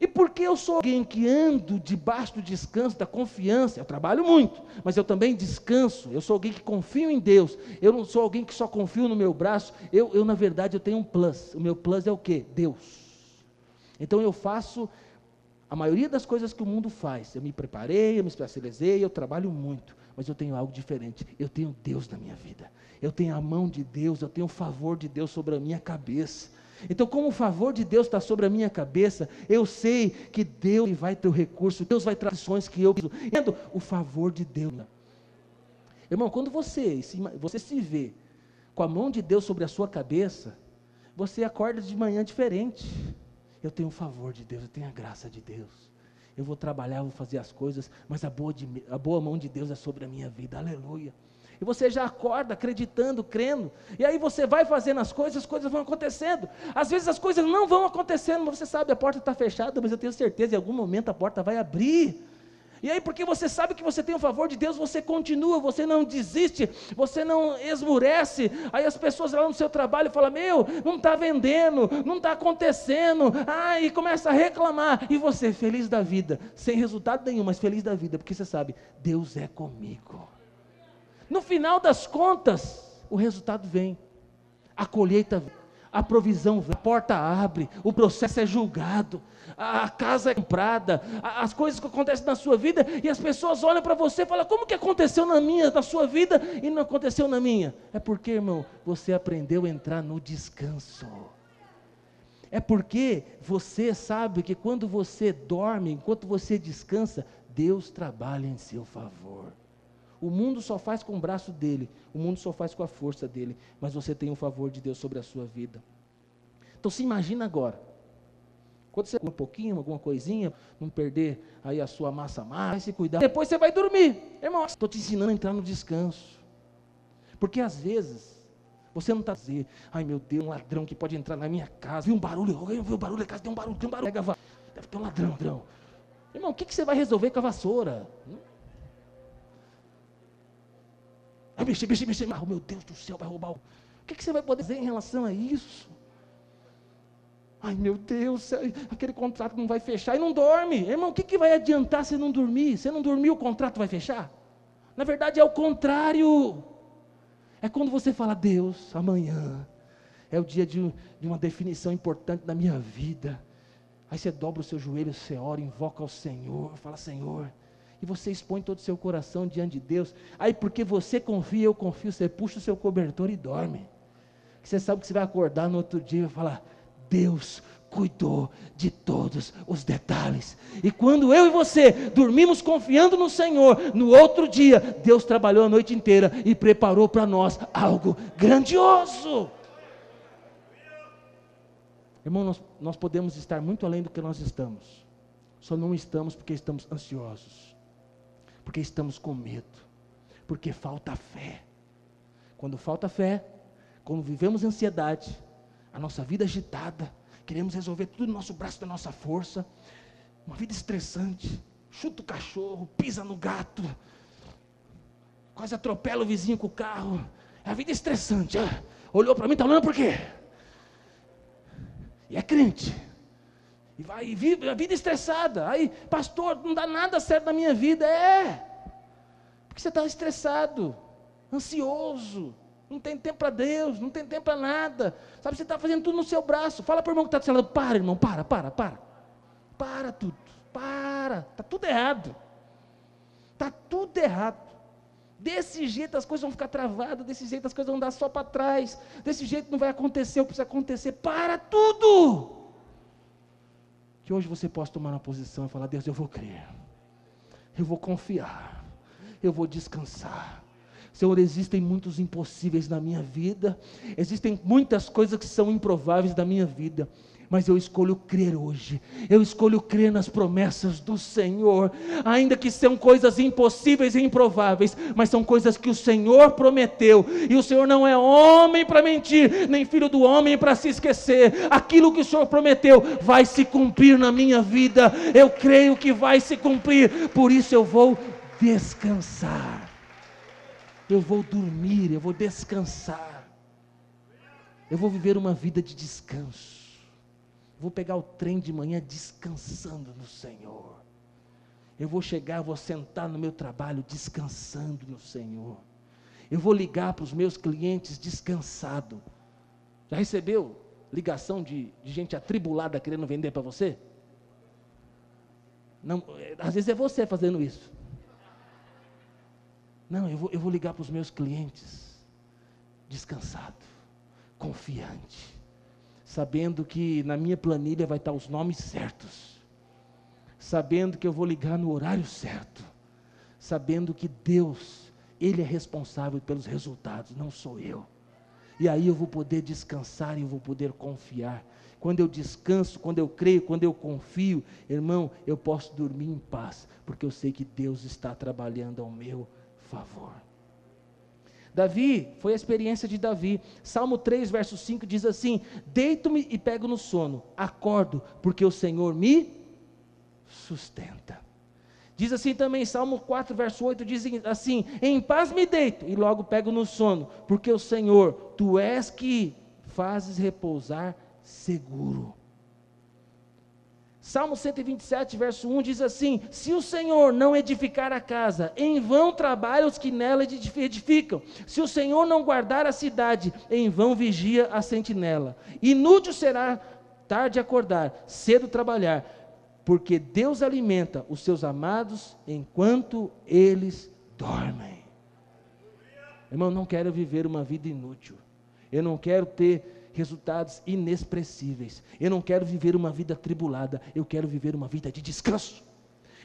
E porque eu sou alguém que ando debaixo do descanso, da confiança, eu trabalho muito, mas eu também descanso, eu sou alguém que confio em Deus, eu não sou alguém que só confio no meu braço, eu, eu na verdade eu tenho um plus, o meu plus é o que? Deus. Então eu faço a maioria das coisas que o mundo faz, eu me preparei, eu me especializei, eu trabalho muito mas eu tenho algo diferente. Eu tenho Deus na minha vida. Eu tenho a mão de Deus, eu tenho o favor de Deus sobre a minha cabeça. Então, como o favor de Deus está sobre a minha cabeça, eu sei que Deus vai ter o recurso, Deus vai trazer ações que eu preciso. Entendo o favor de Deus. Irmão, quando você, você se vê com a mão de Deus sobre a sua cabeça, você acorda de manhã diferente. Eu tenho o favor de Deus, eu tenho a graça de Deus eu vou trabalhar, vou fazer as coisas, mas a boa, de, a boa mão de Deus é sobre a minha vida, aleluia. E você já acorda acreditando, crendo, e aí você vai fazendo as coisas, as coisas vão acontecendo. Às vezes as coisas não vão acontecendo, mas você sabe, a porta está fechada, mas eu tenho certeza, em algum momento a porta vai abrir. E aí, porque você sabe que você tem o favor de Deus, você continua, você não desiste, você não esmurece. Aí as pessoas lá no seu trabalho falam: Meu, não está vendendo, não está acontecendo. Ah, e começa a reclamar. E você, feliz da vida, sem resultado nenhum, mas feliz da vida, porque você sabe: Deus é comigo. No final das contas, o resultado vem, a colheita vem, a provisão, a porta abre, o processo é julgado, a casa é comprada, as coisas que acontecem na sua vida e as pessoas olham para você e falam: como que aconteceu na minha, na sua vida e não aconteceu na minha? É porque, irmão, você aprendeu a entrar no descanso. É porque você sabe que quando você dorme, enquanto você descansa, Deus trabalha em seu favor. O mundo só faz com o braço dele, o mundo só faz com a força dele, mas você tem o favor de Deus sobre a sua vida. Então se imagina agora. Quando você um pouquinho, alguma coisinha, não perder aí a sua massa mais, se cuidar. Depois você vai dormir. Irmão, estou te ensinando a entrar no descanso. Porque às vezes você não está dizendo, ai meu Deus, um ladrão que pode entrar na minha casa, viu um barulho, alguém viu um barulho na casa, tem um barulho, tem um barulho, deve ter um ladrão, ladrão. Irmão, o que, que você vai resolver com a vassoura? Vai mexer, mexer, mexer. Ah, meu Deus do céu, vai roubar. O que, que você vai poder dizer em relação a isso? Ai meu Deus, aquele contrato não vai fechar e não dorme. Irmão, o que, que vai adiantar se não dormir? Se não dormir, o contrato vai fechar? Na verdade é o contrário. É quando você fala, Deus, amanhã é o dia de, de uma definição importante da minha vida. Aí você dobra o seu joelho, você ora, invoca ao Senhor, fala, Senhor, e você expõe todo o seu coração diante de Deus. Aí, porque você confia, eu confio, você puxa o seu cobertor e dorme. Você sabe que você vai acordar no outro dia e falar: Deus cuidou de todos os detalhes. E quando eu e você dormimos confiando no Senhor, no outro dia, Deus trabalhou a noite inteira e preparou para nós algo grandioso. Irmão, nós, nós podemos estar muito além do que nós estamos, só não estamos porque estamos ansiosos. Porque estamos com medo. Porque falta fé. Quando falta fé, quando vivemos ansiedade, a nossa vida agitada, queremos resolver tudo no nosso braço, da nossa força, uma vida estressante, chuta o cachorro, pisa no gato, quase atropela o vizinho com o carro. É a vida estressante. Ah, olhou para mim, está olhando por quê? E é crente. E vai vive a vida estressada. Aí, pastor, não dá nada certo na minha vida. É. Porque você está estressado, ansioso, não tem tempo para Deus, não tem tempo para nada. Sabe, você está fazendo tudo no seu braço. Fala para o irmão que está do seu lado, para, irmão, para, para, para. Para tudo, para. Está tudo errado. Está tudo errado. Desse jeito as coisas vão ficar travadas, desse jeito as coisas vão dar só para trás, desse jeito não vai acontecer o que precisa acontecer. Para tudo! Que hoje você possa tomar uma posição e falar: Deus, eu vou crer, eu vou confiar, eu vou descansar. Senhor, existem muitos impossíveis na minha vida, existem muitas coisas que são improváveis na minha vida, mas eu escolho crer hoje, eu escolho crer nas promessas do Senhor, ainda que sejam coisas impossíveis e improváveis, mas são coisas que o Senhor prometeu, e o Senhor não é homem para mentir, nem filho do homem para se esquecer, aquilo que o Senhor prometeu vai se cumprir na minha vida, eu creio que vai se cumprir, por isso eu vou descansar, eu vou dormir, eu vou descansar, eu vou viver uma vida de descanso vou pegar o trem de manhã descansando no Senhor. Eu vou chegar, vou sentar no meu trabalho descansando no Senhor. Eu vou ligar para os meus clientes descansado. Já recebeu ligação de, de gente atribulada querendo vender para você? Não, é, às vezes é você fazendo isso. Não, eu vou, eu vou ligar para os meus clientes descansado, confiante sabendo que na minha planilha vai estar os nomes certos, sabendo que eu vou ligar no horário certo, sabendo que Deus, Ele é responsável pelos resultados, não sou eu. E aí eu vou poder descansar e eu vou poder confiar. Quando eu descanso, quando eu creio, quando eu confio, irmão, eu posso dormir em paz, porque eu sei que Deus está trabalhando ao meu favor. Davi, foi a experiência de Davi. Salmo 3, verso 5 diz assim: Deito-me e pego no sono, acordo, porque o Senhor me sustenta. Diz assim também, Salmo 4, verso 8, diz assim: Em paz me deito e logo pego no sono, porque o Senhor, tu és que fazes repousar seguro. Salmo 127, verso 1 diz assim: Se o Senhor não edificar a casa, em vão trabalham os que nela edificam. Se o Senhor não guardar a cidade, em vão vigia a sentinela. Inútil será tarde acordar, cedo trabalhar, porque Deus alimenta os seus amados enquanto eles dormem. Irmão, não quero viver uma vida inútil. Eu não quero ter resultados inexpressíveis. Eu não quero viver uma vida tribulada, eu quero viver uma vida de descanso.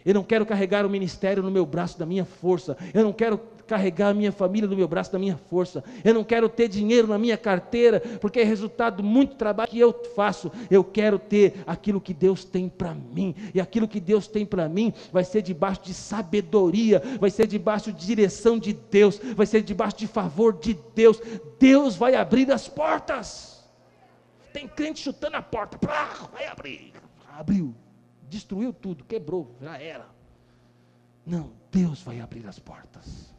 Eu não quero carregar o ministério no meu braço da minha força. Eu não quero carregar a minha família no meu braço da minha força. Eu não quero ter dinheiro na minha carteira, porque é resultado muito trabalho que eu faço. Eu quero ter aquilo que Deus tem para mim. E aquilo que Deus tem para mim vai ser debaixo de sabedoria, vai ser debaixo de direção de Deus, vai ser debaixo de favor de Deus. Deus vai abrir as portas. Tem crente chutando a porta, vai abrir. Abriu, destruiu tudo, quebrou, já era. Não, Deus vai abrir as portas.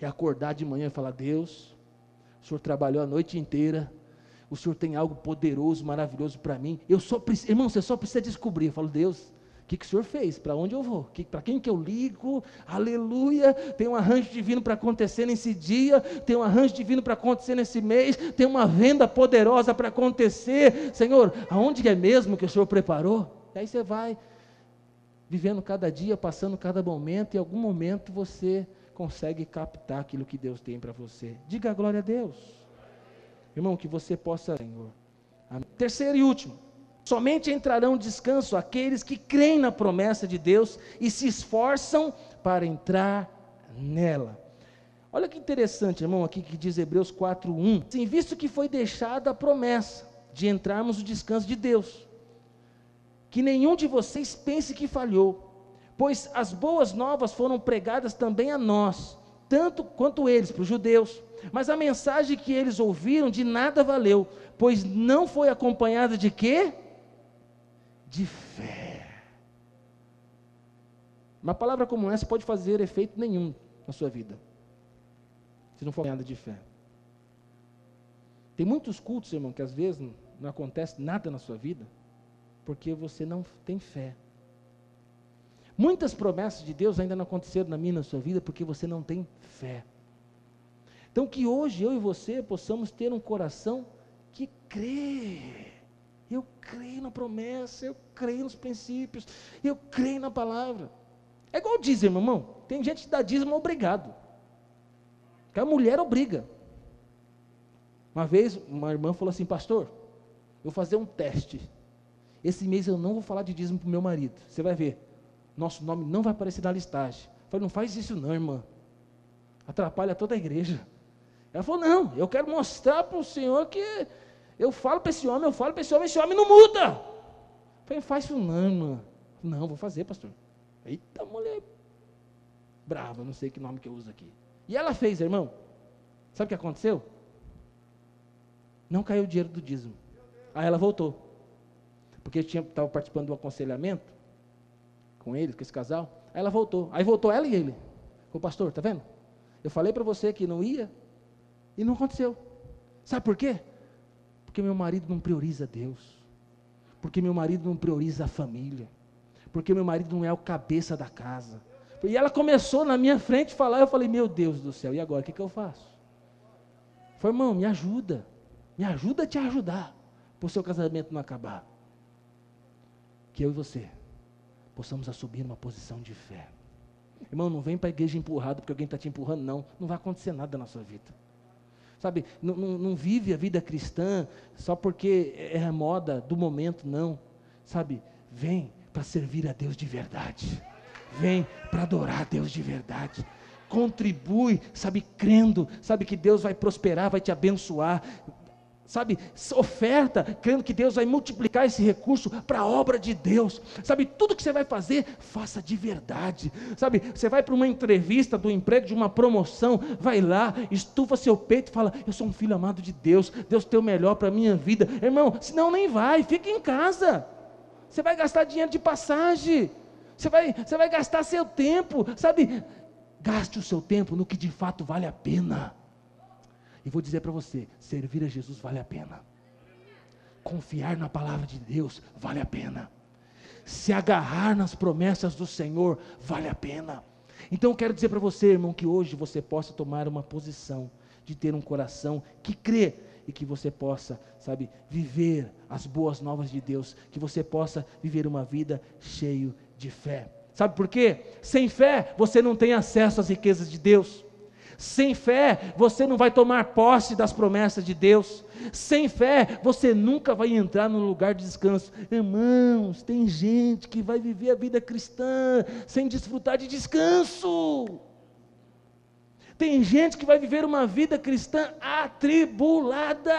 É acordar de manhã e falar: Deus, o Senhor trabalhou a noite inteira, o Senhor tem algo poderoso, maravilhoso para mim. Eu só preciso, irmão, você só precisa descobrir. Eu falo, Deus, que, que o senhor fez? Para onde eu vou? Para quem que eu ligo? Aleluia! Tem um arranjo divino para acontecer nesse dia, tem um arranjo divino para acontecer nesse mês, tem uma venda poderosa para acontecer. Senhor, aonde é mesmo que o senhor preparou? E aí você vai vivendo cada dia, passando cada momento, e em algum momento você consegue captar aquilo que Deus tem para você. Diga a glória a Deus. Irmão, que você possa, Senhor. Amém. Terceiro e último. Somente entrarão descanso aqueles que creem na promessa de Deus e se esforçam para entrar nela. Olha que interessante, irmão, aqui que diz Hebreus 4:1. Sim, visto que foi deixada a promessa de entrarmos no descanso de Deus, que nenhum de vocês pense que falhou, pois as boas novas foram pregadas também a nós, tanto quanto eles, para os judeus. Mas a mensagem que eles ouviram de nada valeu, pois não foi acompanhada de quê? De fé. Uma palavra como essa pode fazer efeito nenhum na sua vida, se não for nada de fé. Tem muitos cultos, irmão, que às vezes não, não acontece nada na sua vida, porque você não tem fé. Muitas promessas de Deus ainda não aconteceram na minha e na sua vida, porque você não tem fé. Então, que hoje eu e você possamos ter um coração que crê. Eu creio na promessa, eu creio nos princípios, eu creio na palavra. É igual dízimo, irmão. Tem gente que dá dízimo obrigado. Que a mulher obriga. Uma vez, uma irmã falou assim, pastor, eu vou fazer um teste. Esse mês eu não vou falar de dízimo para o meu marido. Você vai ver. Nosso nome não vai aparecer na listagem. Eu falei, não faz isso não, irmã. Atrapalha toda a igreja. Ela falou, não, eu quero mostrar para o Senhor que eu falo para esse homem, eu falo para esse homem, esse homem não muda. Eu falei, faz isso não, irmã. Não, vou fazer, pastor. Eita, mulher brava, não sei que nome que eu uso aqui. E ela fez, irmão. Sabe o que aconteceu? Não caiu o dinheiro do dízimo. Aí ela voltou. Porque estava participando do aconselhamento com eles, com esse casal. Aí ela voltou. Aí voltou ela e ele. O pastor, tá vendo? Eu falei para você que não ia e não aconteceu. Sabe por quê? Porque meu marido não prioriza Deus. Porque meu marido não prioriza a família. Porque meu marido não é o cabeça da casa. E ela começou na minha frente a falar, eu falei, meu Deus do céu, e agora o que, que eu faço? Falei, irmão, me ajuda. Me ajuda a te ajudar. Para o seu casamento não acabar. Que eu e você possamos assumir uma posição de fé. Irmão, não vem para a igreja empurrado porque alguém está te empurrando, não. Não vai acontecer nada na sua vida. Sabe, não, não, não vive a vida cristã só porque é a moda do momento, não. Sabe, vem para servir a Deus de verdade. Vem para adorar a Deus de verdade contribui, sabe, crendo, sabe que Deus vai prosperar, vai te abençoar, sabe, oferta, crendo que Deus vai multiplicar esse recurso para a obra de Deus, sabe, tudo que você vai fazer, faça de verdade, sabe, você vai para uma entrevista do emprego, de uma promoção, vai lá, estufa seu peito e fala: Eu sou um filho amado de Deus, Deus tem o melhor para a minha vida, irmão, senão nem vai, fica em casa, você vai gastar dinheiro de passagem, você vai, você vai gastar seu tempo, sabe, gaste o seu tempo no que de fato vale a pena. E vou dizer para você: servir a Jesus vale a pena. Confiar na palavra de Deus vale a pena. se agarrar nas promessas do Senhor vale a pena. Então eu quero dizer para você, irmão, que hoje você possa tomar uma posição de ter um coração que crê e que você possa, sabe, viver as boas novas de Deus, que você possa viver uma vida cheio de fé. Sabe por quê? Sem fé você não tem acesso às riquezas de Deus. Sem fé, você não vai tomar posse das promessas de Deus. Sem fé, você nunca vai entrar no lugar de descanso. Irmãos, tem gente que vai viver a vida cristã sem desfrutar de descanso. Tem gente que vai viver uma vida cristã atribulada.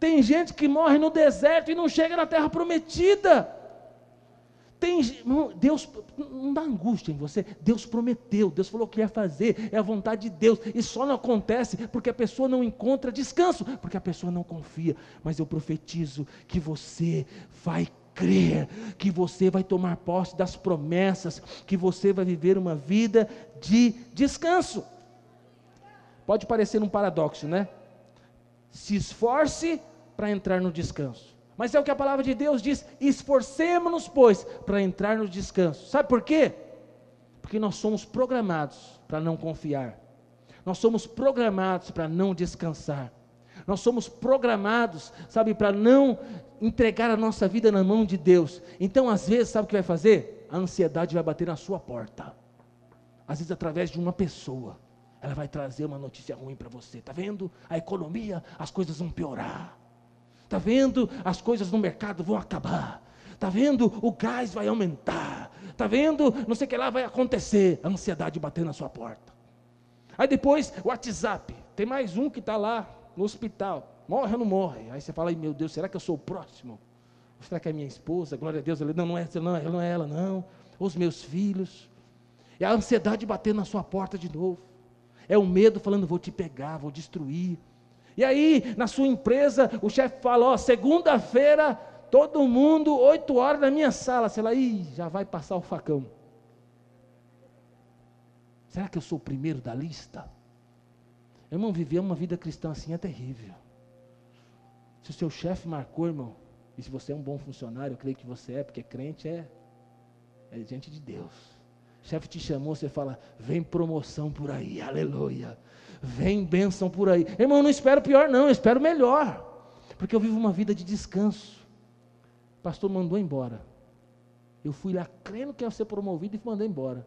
Tem gente que morre no deserto e não chega na terra prometida. Tem, Deus não dá angústia em você. Deus prometeu, Deus falou que ia fazer, é a vontade de Deus. E só não acontece porque a pessoa não encontra descanso, porque a pessoa não confia. Mas eu profetizo que você vai crer, que você vai tomar posse das promessas, que você vai viver uma vida de descanso. Pode parecer um paradoxo, né? Se esforce para entrar no descanso. Mas é o que a palavra de Deus diz: esforcemos-nos, pois, para entrar no descanso. Sabe por quê? Porque nós somos programados para não confiar, nós somos programados para não descansar, nós somos programados, sabe, para não entregar a nossa vida na mão de Deus. Então, às vezes, sabe o que vai fazer? A ansiedade vai bater na sua porta, às vezes, através de uma pessoa. Ela vai trazer uma notícia ruim para você. Está vendo? A economia, as coisas vão piorar. Está vendo? As coisas no mercado vão acabar. Está vendo? O gás vai aumentar. Está vendo? Não sei o que lá vai acontecer. A ansiedade batendo na sua porta. Aí depois, o WhatsApp. Tem mais um que está lá no hospital. Morre ou não morre? Aí você fala, meu Deus, será que eu sou o próximo? Será que é minha esposa? Glória a Deus. Ele, não, não é, não, não é ela, não. Os meus filhos. É a ansiedade batendo na sua porta de novo. É o medo falando, vou te pegar, vou destruir. E aí, na sua empresa, o chefe fala: Ó, segunda-feira, todo mundo, oito horas na minha sala. Sei lá, ih, já vai passar o facão. Será que eu sou o primeiro da lista? Irmão, viver uma vida cristã assim é terrível. Se o seu chefe marcou, irmão, e se você é um bom funcionário, eu creio que você é, porque crente é, é gente de Deus. Chefe te chamou, você fala, vem promoção por aí, aleluia vem bênção por aí. Irmão, eu não espero pior, não, eu espero melhor, porque eu vivo uma vida de descanso. O pastor mandou embora. Eu fui lá crendo que ia ser promovido e mandei embora.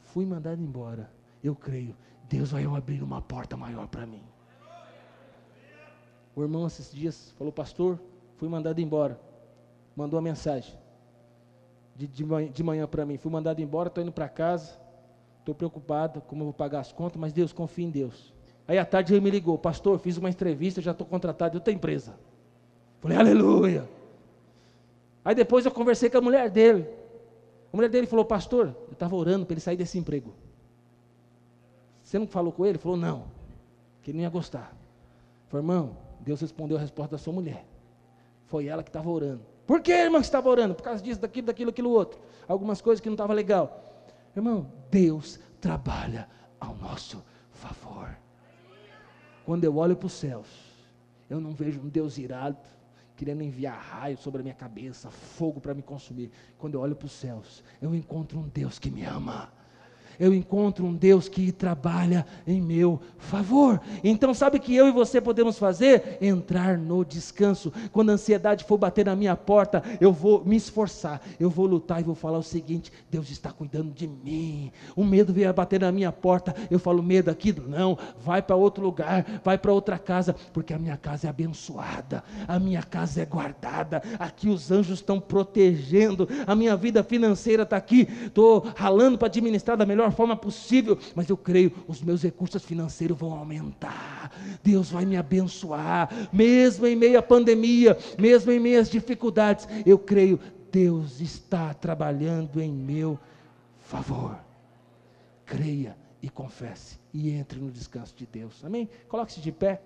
Fui mandado embora. Eu creio, Deus vai abrir uma porta maior para mim. O irmão esses dias falou, pastor, fui mandado embora. Mandou uma mensagem de, de manhã, de manhã para mim. Fui mandado embora, estou indo para casa. Estou preocupado como eu vou pagar as contas, mas Deus, confia em Deus. Aí à tarde ele me ligou, pastor, fiz uma entrevista, já estou contratado em outra empresa. Falei, aleluia. Aí depois eu conversei com a mulher dele. A mulher dele falou, pastor, eu estava orando para ele sair desse emprego. Você não falou com ele? Ele falou, não, que ele não ia gostar. Falei, irmão, Deus respondeu a resposta da sua mulher. Foi ela que estava orando. Por que, irmã, que estava orando? Por causa disso, daquilo, daquilo, aquilo outro. Algumas coisas que não estavam legal. Irmão, Deus trabalha ao nosso favor. Quando eu olho para os céus, eu não vejo um Deus irado, querendo enviar raio sobre a minha cabeça, fogo para me consumir. Quando eu olho para os céus, eu encontro um Deus que me ama eu encontro um Deus que trabalha em meu favor. Então, sabe o que eu e você podemos fazer? Entrar no descanso. Quando a ansiedade for bater na minha porta, eu vou me esforçar, eu vou lutar e vou falar o seguinte: Deus está cuidando de mim. O medo veio bater na minha porta, eu falo, medo aqui, não, vai para outro lugar, vai para outra casa, porque a minha casa é abençoada, a minha casa é guardada, aqui os anjos estão protegendo, a minha vida financeira está aqui, estou ralando para administrar da melhor melhor forma possível, mas eu creio, os meus recursos financeiros vão aumentar, Deus vai me abençoar, mesmo em meio à pandemia, mesmo em meio às dificuldades, eu creio, Deus está trabalhando em meu favor. Creia e confesse e entre no descanso de Deus. Amém? Coloque-se de pé.